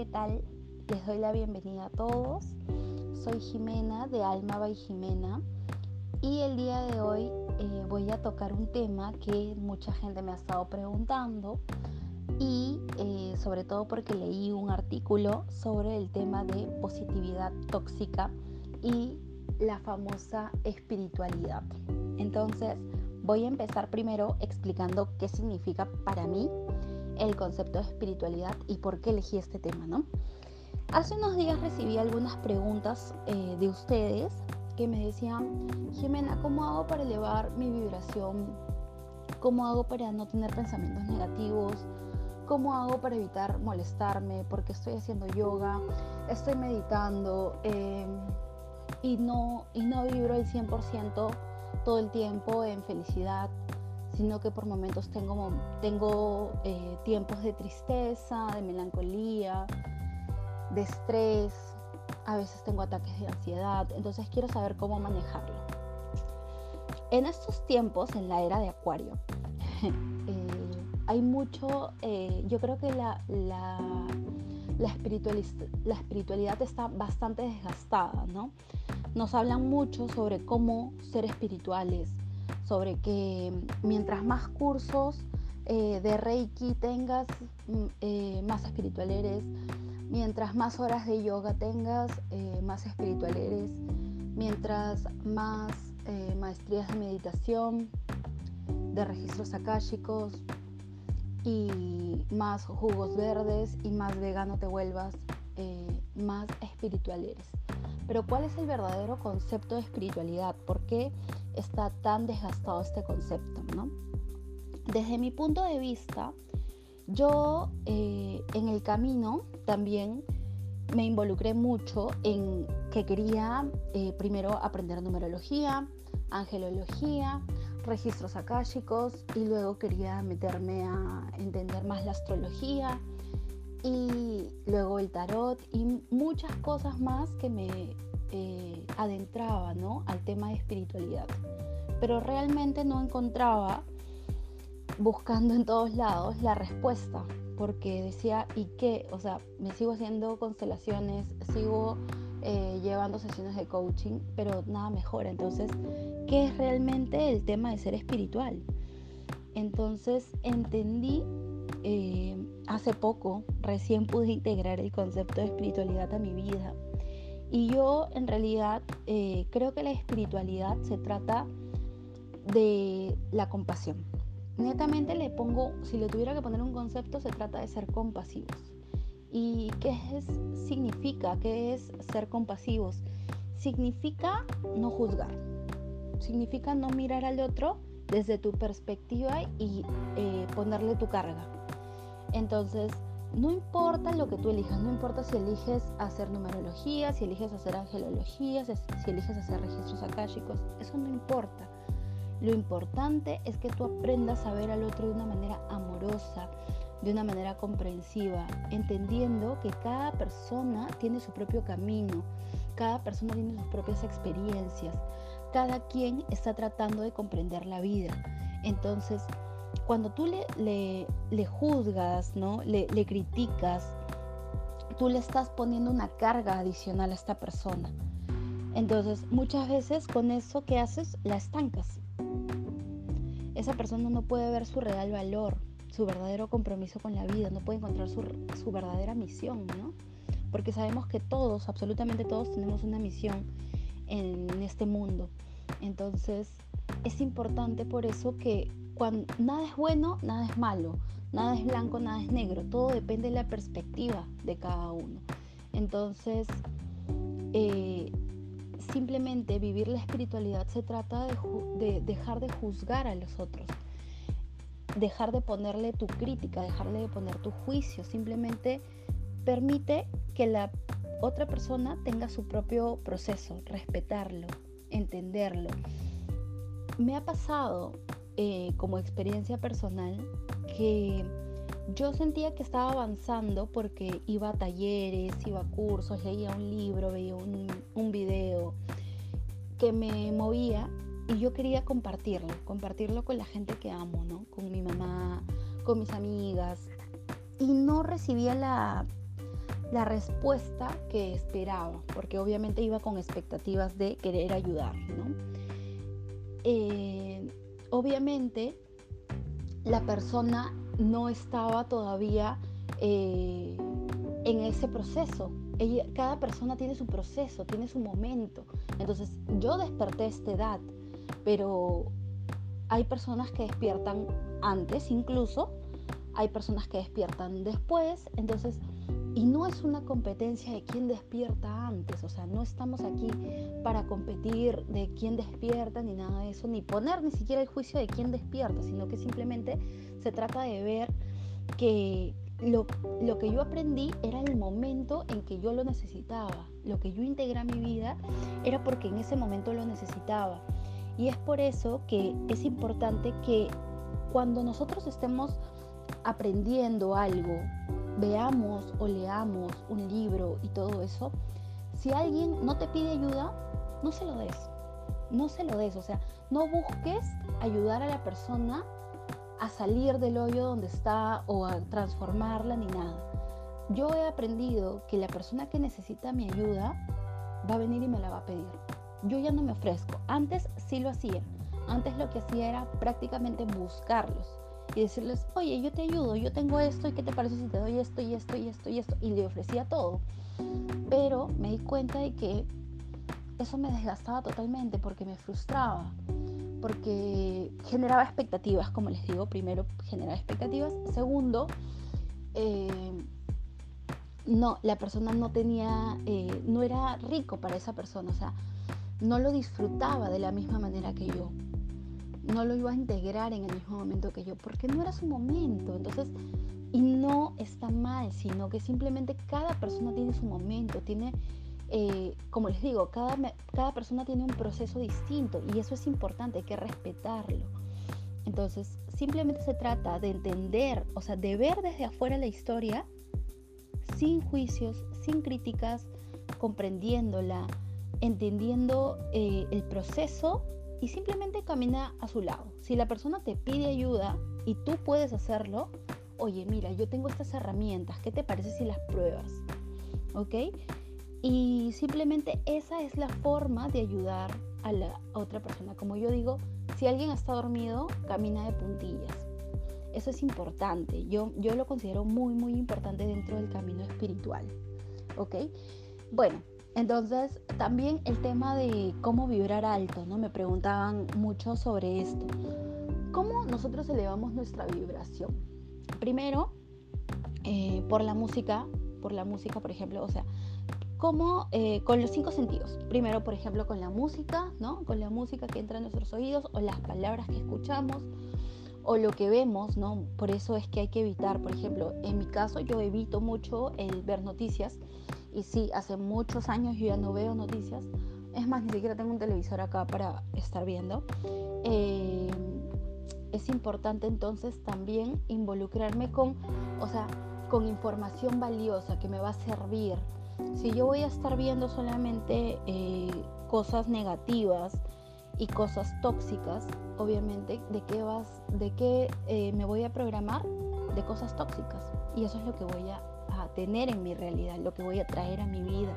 ¿qué tal? Les doy la bienvenida a todos. Soy Jimena de Alma by Jimena y el día de hoy eh, voy a tocar un tema que mucha gente me ha estado preguntando y eh, sobre todo porque leí un artículo sobre el tema de positividad tóxica y la famosa espiritualidad. Entonces voy a empezar primero explicando qué significa para mí el concepto de espiritualidad y por qué elegí este tema, ¿no? Hace unos días recibí algunas preguntas eh, de ustedes que me decían, Jimena, ¿cómo hago para elevar mi vibración? ¿Cómo hago para no tener pensamientos negativos? ¿Cómo hago para evitar molestarme? Porque estoy haciendo yoga, estoy meditando eh, y, no, y no vibro el 100% todo el tiempo en felicidad, sino que por momentos tengo, tengo eh, tiempos de tristeza, de melancolía, de estrés, a veces tengo ataques de ansiedad, entonces quiero saber cómo manejarlo. En estos tiempos, en la era de Acuario, eh, hay mucho, eh, yo creo que la, la, la, la espiritualidad está bastante desgastada, ¿no? Nos hablan mucho sobre cómo ser espirituales, sobre que mientras más cursos eh, de Reiki tengas, mm, eh, más espiritual eres, mientras más horas de yoga tengas, eh, más espiritual eres, mientras más maestrías de meditación, de registros akáshicos y más jugos verdes y más vegano te vuelvas, más espiritual eres. Pero ¿cuál es el verdadero concepto de espiritualidad? ¿Por qué está tan desgastado este concepto? ¿no? Desde mi punto de vista, yo eh, en el camino también me involucré mucho en que quería eh, primero aprender numerología, angelología, registros akáshicos y luego quería meterme a entender más la astrología y luego el tarot y muchas cosas más que me eh, adentraba ¿no? al tema de espiritualidad. Pero realmente no encontraba, buscando en todos lados, la respuesta, porque decía, ¿y qué? O sea, me sigo haciendo constelaciones, sigo eh, llevando sesiones de coaching, pero nada mejora. Entonces, ¿qué es realmente el tema de ser espiritual? Entonces entendí eh, hace poco, recién pude integrar el concepto de espiritualidad a mi vida. Y yo en realidad eh, creo que la espiritualidad se trata de la compasión. Netamente le pongo, si le tuviera que poner un concepto, se trata de ser compasivos. ¿Y qué es, significa? ¿Qué es ser compasivos? Significa no juzgar. Significa no mirar al otro desde tu perspectiva y eh, ponerle tu carga entonces, no importa lo que tú elijas, no importa si eliges hacer numerología, si eliges hacer angelología, si eliges hacer registros akáshicos, eso no importa. Lo importante es que tú aprendas a ver al otro de una manera amorosa, de una manera comprensiva, entendiendo que cada persona tiene su propio camino, cada persona tiene sus propias experiencias, cada quien está tratando de comprender la vida. Entonces, cuando tú le, le, juzgas, ¿no? Le, le, criticas, tú le estás poniendo una carga adicional a esta persona. Entonces, muchas veces con eso que haces, la estancas. Esa persona no puede ver su real valor, su verdadero compromiso con la vida, no puede encontrar su, su verdadera misión, ¿no? Porque sabemos que todos, absolutamente todos, tenemos una misión en este mundo. Entonces, es importante por eso que cuando nada es bueno, nada es malo, nada es blanco, nada es negro, todo depende de la perspectiva de cada uno. Entonces, eh, simplemente vivir la espiritualidad se trata de, dejar de juzgar a los otros, dejar de ponerle tu crítica, dejarle de poner tu juicio, simplemente permite que la otra persona tenga su propio proceso, respetarlo, entenderlo. Me ha pasado eh, como experiencia personal que yo sentía que estaba avanzando porque iba a talleres, iba a cursos, leía un libro, veía un, un video que me movía y yo quería compartirlo, compartirlo con la gente que amo, ¿no? Con mi mamá, con mis amigas. Y no recibía la, la respuesta que esperaba, porque obviamente iba con expectativas de querer ayudar. ¿no? Eh, obviamente la persona no estaba todavía eh, en ese proceso. cada persona tiene su proceso, tiene su momento. Entonces yo desperté a esta edad, pero hay personas que despiertan antes incluso, hay personas que despiertan después, entonces, y no es una competencia de quién despierta antes, o sea, no estamos aquí para competir de quién despierta ni nada de eso, ni poner ni siquiera el juicio de quién despierta, sino que simplemente se trata de ver que lo, lo, que yo aprendí era el momento en que yo lo necesitaba. Lo que yo integré a mi vida era porque en ese momento lo necesitaba. Y es por eso que es importante que cuando nosotros estemos aprendiendo algo, veamos o leamos un libro y todo eso, si alguien no te pide ayuda, no se lo des. No se lo des, o sea, no busques ayudar a la persona a salir del hoyo donde está o a transformarla ni nada. Yo he aprendido que la persona que necesita mi ayuda va a venir y me la va a pedir. Yo ya no me ofrezco. Antes sí lo hacía. Antes lo que hacía era prácticamente buscarlos y decirles, oye, yo te ayudo, yo tengo esto y qué te parece si te doy esto y esto y esto y esto. Y le ofrecía todo. Pero me di cuenta de que eso me desgastaba totalmente porque me frustraba porque generaba expectativas, como les digo, primero generaba expectativas, segundo, eh, no, la persona no tenía, eh, no era rico para esa persona, o sea, no lo disfrutaba de la misma manera que yo, no lo iba a integrar en el mismo momento que yo, porque no era su momento, entonces, y no está mal, sino que simplemente cada persona tiene su momento, tiene eh, como les digo, cada, cada persona tiene un proceso distinto y eso es importante, hay que respetarlo. Entonces, simplemente se trata de entender, o sea, de ver desde afuera la historia sin juicios, sin críticas, comprendiéndola, entendiendo eh, el proceso y simplemente camina a su lado. Si la persona te pide ayuda y tú puedes hacerlo, oye, mira, yo tengo estas herramientas, ¿qué te parece si las pruebas? ¿Ok? Y simplemente esa es la forma de ayudar a la otra persona. Como yo digo, si alguien está dormido, camina de puntillas. Eso es importante. Yo, yo lo considero muy, muy importante dentro del camino espiritual. ¿Ok? Bueno, entonces también el tema de cómo vibrar alto, ¿no? Me preguntaban mucho sobre esto. ¿Cómo nosotros elevamos nuestra vibración? Primero, eh, por la música, por la música, por ejemplo, o sea, como eh, con los cinco sentidos. Primero, por ejemplo, con la música, ¿no? Con la música que entra en nuestros oídos o las palabras que escuchamos o lo que vemos, ¿no? Por eso es que hay que evitar, por ejemplo, en mi caso yo evito mucho el ver noticias y sí, hace muchos años yo ya no veo noticias. Es más, ni siquiera tengo un televisor acá para estar viendo. Eh, es importante entonces también involucrarme con, o sea, con información valiosa que me va a servir si yo voy a estar viendo solamente eh, cosas negativas y cosas tóxicas, obviamente, ¿de qué, vas, de qué eh, me voy a programar? De cosas tóxicas. Y eso es lo que voy a, tener en mi realidad, lo que voy a traer a mi vida.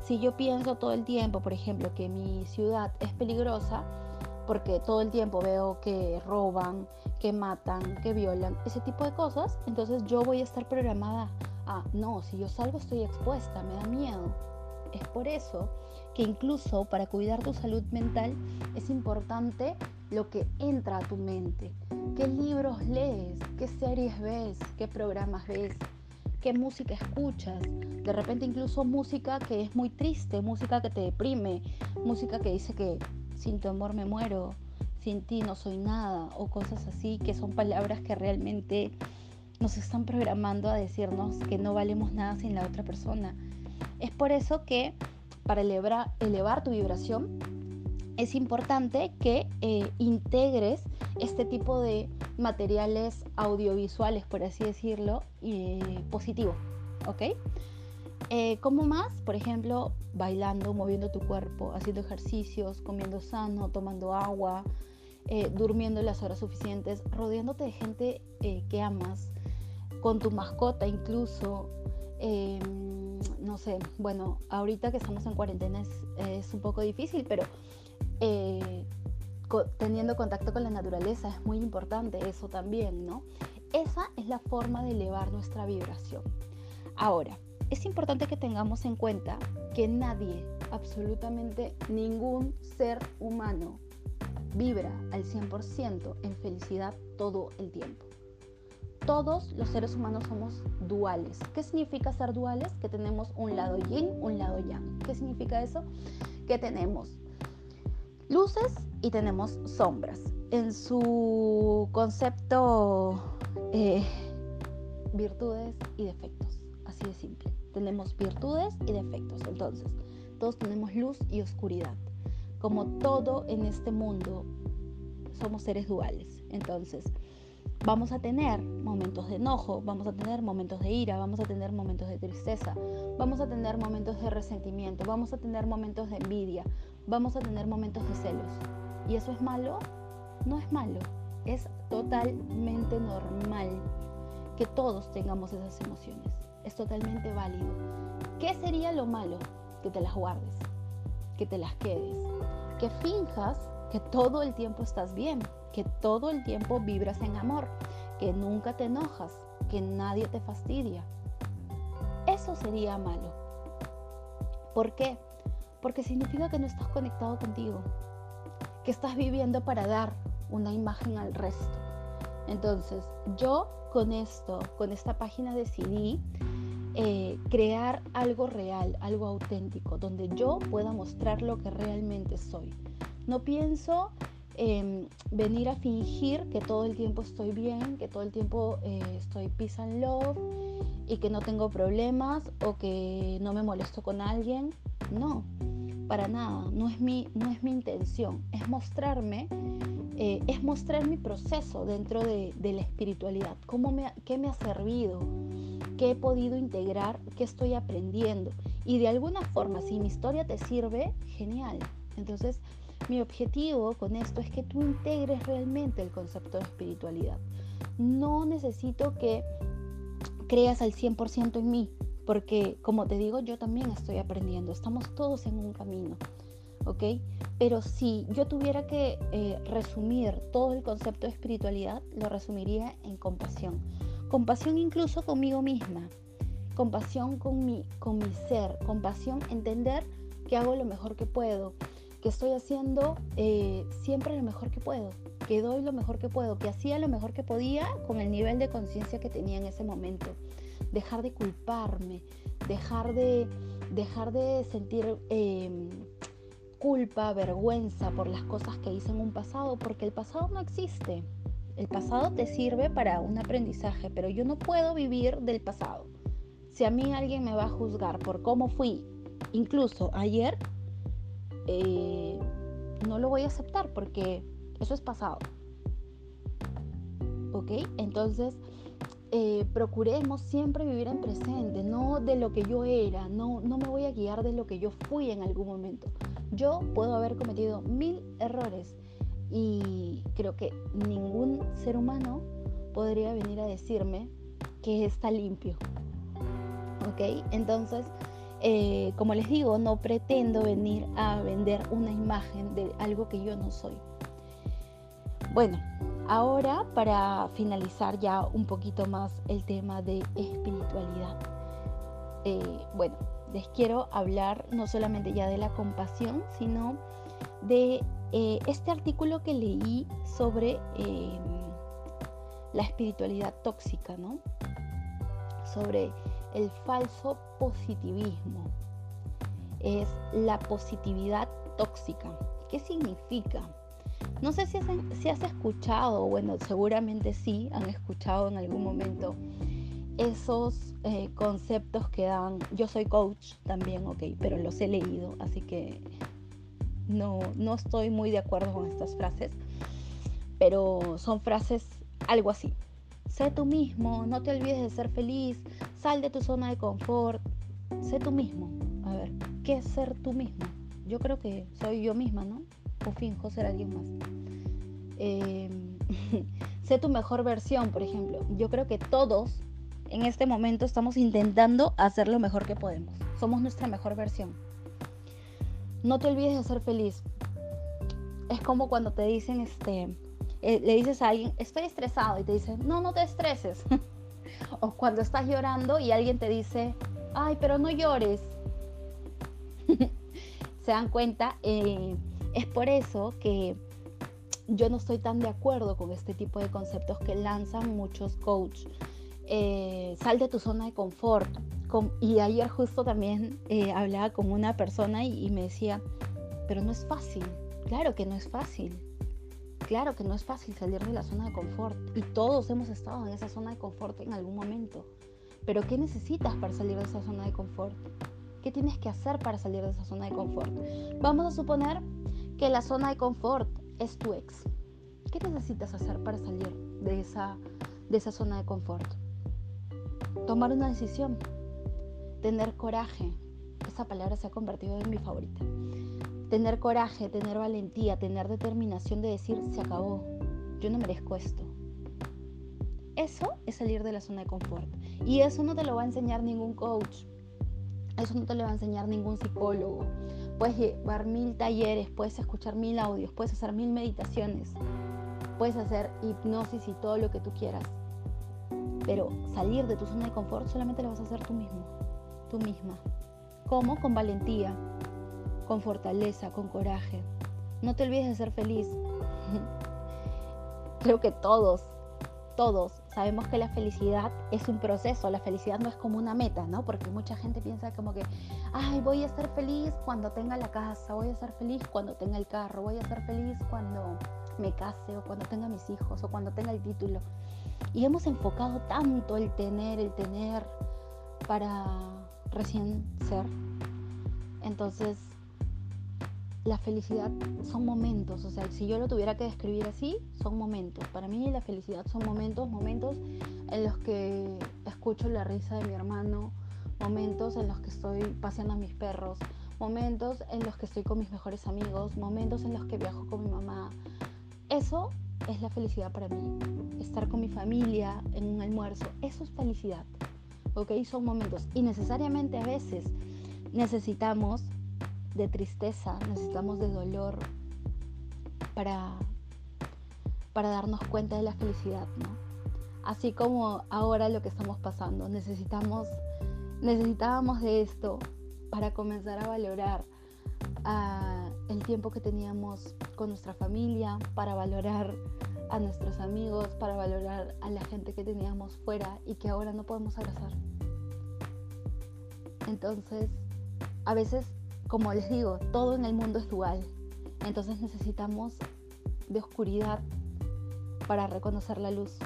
Si yo pienso todo el tiempo, por ejemplo, que mi ciudad es peligrosa, porque todo el tiempo veo que roban, que matan, que violan, ese tipo de cosas, entonces yo voy a estar programada ah, no, si yo salgo estoy expuesta, me da miedo. Es por eso que incluso para cuidar tu salud mental es importante lo que entra a tu mente. ¿Qué libros lees? ¿Qué series ves? ¿Qué programas ves? ¿Qué música escuchas? De repente incluso música que es muy triste, música que te deprime, música que dice que sin tu amor me muero, sin ti no soy nada o cosas así que son palabras que realmente nos están programando a decirnos que no valemos nada sin la otra persona. Es por eso que para elevar, elevar tu vibración es importante que eh, integres este tipo de materiales audiovisuales, por así decirlo, eh, positivo. ¿Ok? Eh, como más, por ejemplo, bailando, moviendo tu cuerpo, haciendo ejercicios, comiendo sano, tomando agua, durmiendo las horas suficientes, rodeándote de gente que amas, con tu mascota incluso, em, no sé, bueno, ahorita que estamos en cuarentena es, un poco difícil, pero teniendo contacto con la naturaleza es muy importante eso también, ¿no? Esa es la forma de elevar nuestra vibración. Ahora, es importante que tengamos en cuenta que nadie, absolutamente ningún ser humano, vibra al 100% en felicidad todo el tiempo. Todos los seres humanos somos duales. ¿Qué significa ser duales? Que tenemos un lado yin, un lado yang. ¿Qué significa eso? Que tenemos luces y tenemos sombras. En su concepto, eh, virtudes y defectos. Así de simple. Tenemos virtudes y defectos. Entonces, todos tenemos luz y oscuridad. Como todo en este mundo, somos seres duales. Entonces, vamos a tener momentos de enojo, vamos a tener momentos de ira, vamos a tener momentos de tristeza, vamos a tener momentos de resentimiento, vamos a tener momentos de envidia, vamos a tener momentos de celos. ¿Y eso es malo? No es malo, es totalmente normal que todos tengamos esas emociones. Es totalmente válido. ¿Qué sería lo malo? Que te las guardes, que te las quedes, que finjas que todo el tiempo estás bien, que todo el tiempo vibras en amor, que nunca te enojas, que nadie te fastidia. Eso sería malo. ¿Por qué? Porque significa que no estás conectado contigo, que estás viviendo para dar una imagen al resto. Entonces, yo con esto, con esta página decidí eh, crear algo real, algo auténtico, donde yo pueda mostrar lo que realmente soy. No pienso Em, venir a fingir que todo el tiempo estoy bien, que todo el tiempo eh, estoy peace and love y que no tengo problemas o que no me molesto con alguien. No, para nada, no es mi, no es mi intención, es mostrarme, eh, es mostrar mi proceso dentro de, la espiritualidad, cómo me, qué me ha servido, qué he podido integrar, qué estoy aprendiendo. Y de alguna forma, si mi historia te sirve, genial. Entonces, mi objetivo con esto es que tú integres realmente el concepto de espiritualidad. No necesito que creas al 100% en mí, porque como te digo, yo también estoy aprendiendo, estamos todos en un camino, ¿ok? Pero si yo tuviera que eh, resumir todo el concepto de espiritualidad, lo resumiría en compasión. Compasión incluso conmigo misma, compasión con mi, con mi ser, compasión, entender que hago lo mejor que puedo, que estoy haciendo eh, siempre lo mejor que puedo, que doy lo mejor que puedo, que hacía lo mejor que podía con el nivel de conciencia que tenía en ese momento. Dejar de culparme, dejar de, dejar de sentir em, culpa, vergüenza por las cosas que hice en un pasado, porque el pasado no existe. El pasado te sirve para un aprendizaje, pero yo no puedo vivir del pasado. Si a mí alguien me va a juzgar por cómo fui, incluso ayer, eh, no lo voy a aceptar porque eso es pasado. ¿Ok? Entonces, eh, procuremos siempre vivir en presente, no de lo que yo era, no, no me voy a guiar de lo que yo fui en algún momento. Yo puedo haber cometido mil errores y creo que ningún ser humano podría venir a decirme que está limpio. ¿Ok? Entonces, eh, como les digo, no pretendo venir a vender una imagen de algo que yo no soy. Bueno, ahora para finalizar ya un poquito más el tema de espiritualidad. Eh, bueno, les quiero hablar no solamente ya de la compasión, sino de eh, este artículo que leí sobre la espiritualidad tóxica, ¿no? Sobre el falso positivismo. Es la positividad tóxica. ¿Qué significa? No sé si has, escuchado, bueno, seguramente sí, han escuchado en algún momento esos eh, conceptos que dan, yo soy coach también, ok, pero los he leído, así que no, no estoy muy de acuerdo con estas frases, pero son frases algo así. Sé tú mismo, no te olvides de ser feliz, sal de tu zona de confort, sé tú mismo. A ver, ¿qué es ser tú mismo? Yo creo que soy yo misma, ¿no? O finjo ser alguien más. Em, sé tu mejor versión, por ejemplo. Yo creo que todos en este momento estamos intentando hacer lo mejor que podemos. Somos nuestra mejor versión. No te olvides de ser feliz. Es como cuando te dicen, este, eh, le dices a alguien, estoy estresado y te dicen, no, no te estreses. o cuando estás llorando y alguien te dice, ay, pero no llores. Se dan cuenta, eh, es por eso que yo no estoy tan de acuerdo con este tipo de conceptos que lanzan muchos coaches. Eh, sal de tu zona de confort. y ayer justo también eh, hablaba con una persona y, me decía, pero no es fácil. Claro que no es fácil. Claro que no es fácil salir de la zona de confort. Y todos hemos estado en esa zona de confort en algún momento. Pero ¿qué necesitas para salir de esa zona de confort? ¿Qué tienes que hacer para salir de esa zona de confort? Vamos a suponer que la zona de confort es tu ex. ¿Qué necesitas hacer para salir de esa, de esa zona de confort? Tomar una decisión, tener coraje. Esa palabra se ha convertido en mi favorita. Tener coraje, tener valentía, tener determinación de decir, se acabó, yo no merezco esto. Eso es salir de la zona de confort. Y eso no te lo va a enseñar ningún coach. Eso no te lo va a enseñar ningún psicólogo. Puedes llevar mil talleres, puedes escuchar mil audios, puedes hacer mil meditaciones, puedes hacer hipnosis y todo lo que tú quieras. Pero salir de tu zona de confort solamente lo vas a hacer tú mismo, tú misma. ¿Cómo? Con valentía, con fortaleza, con coraje. No te olvides de ser feliz. Creo que todos, todos sabemos que la felicidad es un proceso, la felicidad no es como una meta, ¿no? Porque mucha gente piensa como que, ay, voy a ser feliz cuando tenga la casa, voy a ser feliz cuando tenga el carro, voy a ser feliz cuando me case o cuando tenga mis hijos o cuando tenga el título. Y hemos enfocado tanto el tener, el tener para recién ser. Entonces, la felicidad son momentos, o sea, si yo lo tuviera que describir así, son momentos. Para mí la felicidad son momentos, momentos en los que escucho la risa de mi hermano, momentos en los que estoy paseando a mis perros, momentos en los que estoy con mis mejores amigos, momentos en los que viajo con mi mamá. Eso es la felicidad para mí. Estar con mi familia en un almuerzo, eso es felicidad. ¿Ok? Son momentos. Y necesariamente a veces necesitamos de tristeza, necesitamos de dolor para, para darnos cuenta de la felicidad. Así como ahora lo que estamos pasando, necesitamos, necesitábamos de esto para comenzar a valorar el tiempo que teníamos con nuestra familia, para valorar a nuestros amigos, para valorar a la gente que teníamos fuera y que ahora no podemos abrazar. Entonces, a veces como les digo, todo en el mundo es dual. Entonces necesitamos de oscuridad para reconocer la luz.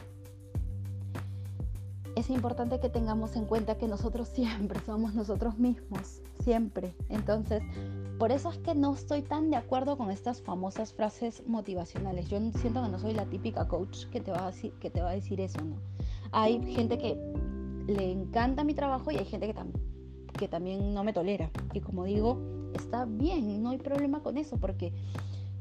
Es importante que tengamos en cuenta que nosotros siempre somos nosotros mismos, siempre. Entonces, por eso es que no estoy tan de acuerdo con estas famosas frases motivacionales. Yo siento que no soy la típica coach que te va a decir, que te va a decir eso. Hay gente que le encanta mi trabajo y hay gente que, que también no me tolera. Y como digo, está bien, no hay problema con eso, porque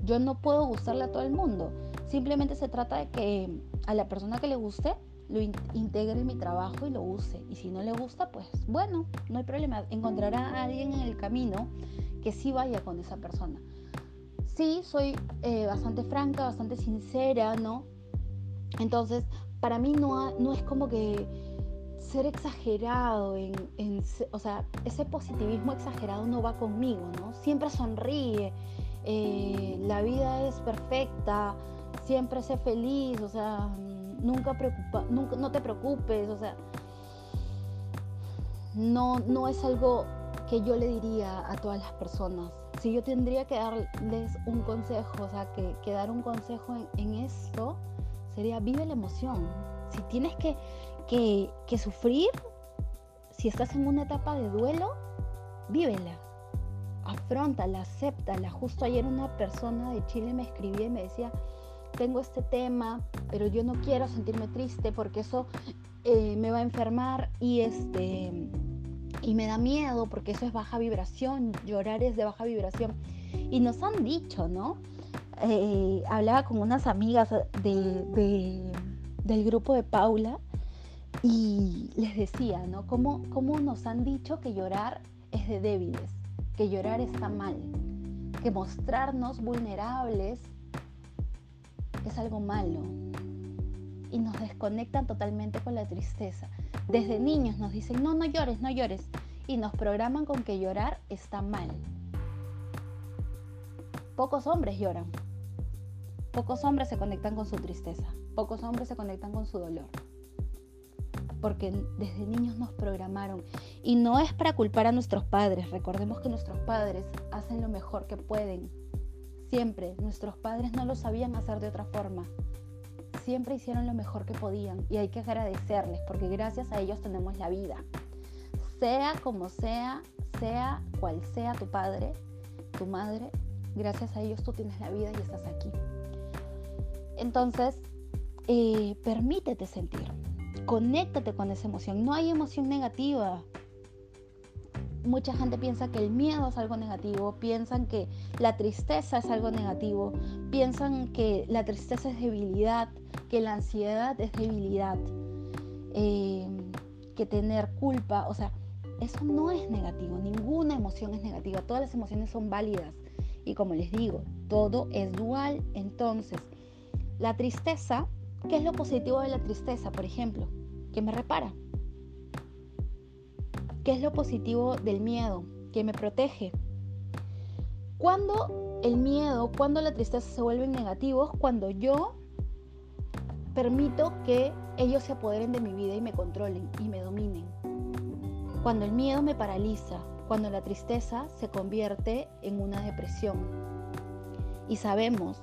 yo no puedo gustarle a todo el mundo. Simplemente se trata de que a la persona que le guste lo integre en mi trabajo y lo use. Y si no le gusta, pues bueno, no hay problema. Encontrará a alguien en el camino que sí vaya con esa persona. Sí, soy eh, bastante franca, bastante sincera, ¿no? Entonces, para mí no, no es como que ser exagerado, en, o sea, ese positivismo exagerado no va conmigo, ¿no? Siempre sonríe, eh, la vida es perfecta, siempre sé feliz, o sea, nunca, preocupa, nunca no te preocupes, o sea, no, no es algo que yo le diría a todas las personas. Si yo tendría que darles un consejo, o sea, que, dar un consejo en, en esto, sería vive la emoción. Si tienes que, que, sufrir, si estás en una etapa de duelo, vívela, afrontala, acéptala. Justo ayer una persona de Chile me escribía y me decía, tengo este tema, pero yo no quiero sentirme triste porque eso eh, me va a enfermar y este y me da miedo porque eso es baja vibración, llorar es de baja vibración. Y nos han dicho, ¿no? Eh, hablaba con unas amigas del grupo de Paula y les decía, ¿no? ¿Cómo, ¿Cómo nos han dicho que llorar es de débiles, que llorar está mal, que mostrarnos vulnerables es algo malo y nos desconectan totalmente con la tristeza. Desde niños nos dicen, no, no llores, no llores, y nos programan con que llorar está mal. Pocos hombres lloran, pocos hombres se conectan con su tristeza, pocos hombres se conectan con su dolor porque desde niños nos programaron. Y no es para culpar a nuestros padres, recordemos que nuestros padres hacen lo mejor que pueden. Siempre, nuestros padres no lo sabían hacer de otra forma. Siempre hicieron lo mejor que podían y hay que agradecerles porque gracias a ellos tenemos la vida. Sea como sea, sea cual sea tu padre, tu madre, gracias a ellos tú tienes la vida y estás aquí. Entonces, eh, permítete sentir conéctate con esa emoción. No hay emoción negativa. Mucha gente piensa que el miedo es algo negativo, piensan que la tristeza es algo negativo, piensan que la tristeza es debilidad, que la ansiedad es debilidad, eh, que tener culpa, o sea, eso no es negativo, ninguna emoción es negativa, todas las emociones son válidas. Y como les digo, todo es dual. Entonces, la tristeza ¿Qué es lo positivo de la tristeza, por ejemplo? Que me repara. ¿Qué es lo positivo del miedo? Que me protege. Cuando el miedo, cuando la tristeza se vuelven negativos, cuando yo permito que ellos se apoderen de mi vida y me controlen y me dominen. Cuando el miedo me paraliza, cuando la tristeza se convierte en una depresión. Y sabemos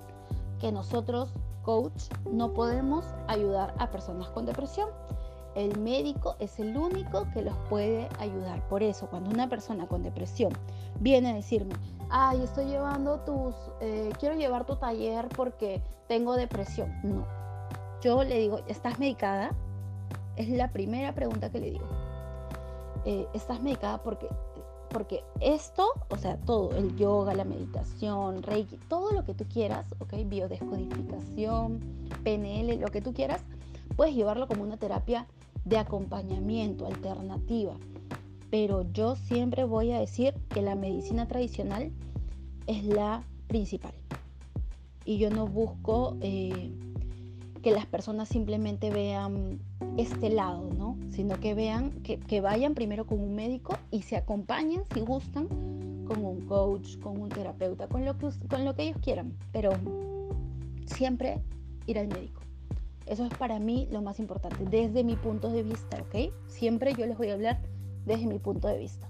que nosotros coach no podemos ayudar a personas con depresión. El médico es el único que los puede ayudar. Por eso, cuando una persona con depresión viene a decirme, ay, estoy llevando tus, eh, quiero llevar tu taller porque tengo depresión. No. Yo le digo, ¿estás medicada? Es la primera pregunta que le digo. Eh, ¿Estás medicada porque porque esto, o sea, todo, el yoga, la meditación, reiki, todo lo que tú quieras, ¿ok? Biodescodificación, PNL, lo que tú quieras, puedes llevarlo como una terapia de acompañamiento, alternativa. Pero yo siempre voy a decir que la medicina tradicional es la principal. Y yo no busco eh, que las personas simplemente vean este lado, ¿no? Sino que vean, que, vayan primero con un médico y se acompañen, si gustan, con un coach, con un terapeuta, con lo que, con lo que ellos quieran. Pero siempre ir al médico. Eso es para mí lo más importante, desde mi punto de vista, ¿ok? Siempre yo les voy a hablar desde mi punto de vista.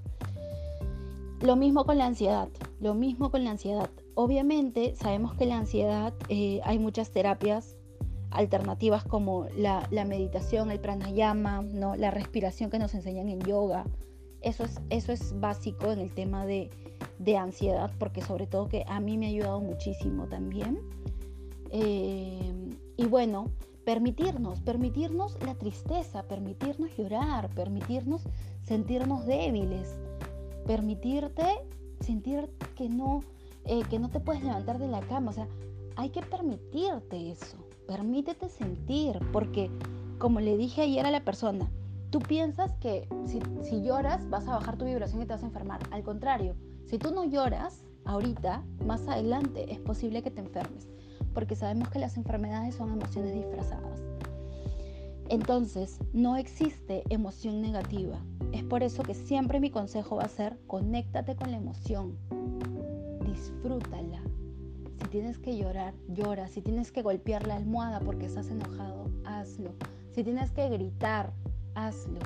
Lo mismo con la ansiedad, lo mismo con la ansiedad. Obviamente sabemos que la ansiedad, eh, hay muchas terapias alternativas como la, meditación, el pranayama, ¿no? la respiración que nos enseñan en yoga. Eso es, eso es básico en el tema de, ansiedad, porque sobre todo que a mí me ha ayudado muchísimo también. Eh, y bueno, permitirnos, permitirnos la tristeza, permitirnos llorar, permitirnos sentirnos débiles, permitirte sentir que no, eh, que no te puedes levantar de la cama. O sea, hay que permitirte eso. Permítete sentir, porque como le dije ayer a la persona, tú piensas que si, lloras vas a bajar tu vibración y te vas a enfermar. Al contrario, si tú no lloras ahorita, más adelante es posible que te enfermes, porque sabemos que las enfermedades son emociones disfrazadas. Entonces, no existe emoción negativa. Es por eso que siempre mi consejo va a ser, conéctate con la emoción, disfrútala, si tienes que llorar, llora. Si tienes que golpear la almohada porque estás enojado, hazlo. Si tienes que gritar, hazlo.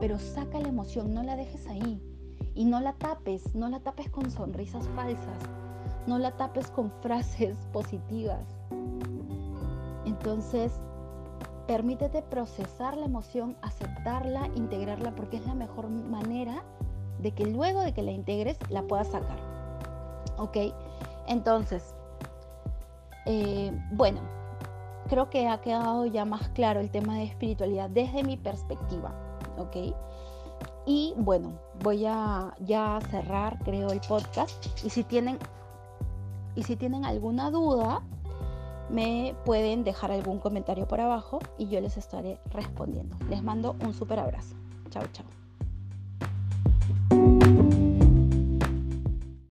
Pero saca la emoción, no la dejes ahí. Y no la tapes, no la tapes con sonrisas falsas. No la tapes con frases positivas. Entonces, permítete procesar la emoción, aceptarla, integrarla, porque es la mejor manera de que luego de que la integres la puedas sacar. ¿Ok? Entonces, eh, bueno, creo que ha quedado ya más claro el tema de espiritualidad desde mi perspectiva, ¿ok? Y bueno, voy a ya cerrar, creo, el podcast. Y si tienen, y si tienen alguna duda, me pueden dejar algún comentario por abajo y yo les estaré respondiendo. Les mando un súper abrazo. Chao, chao.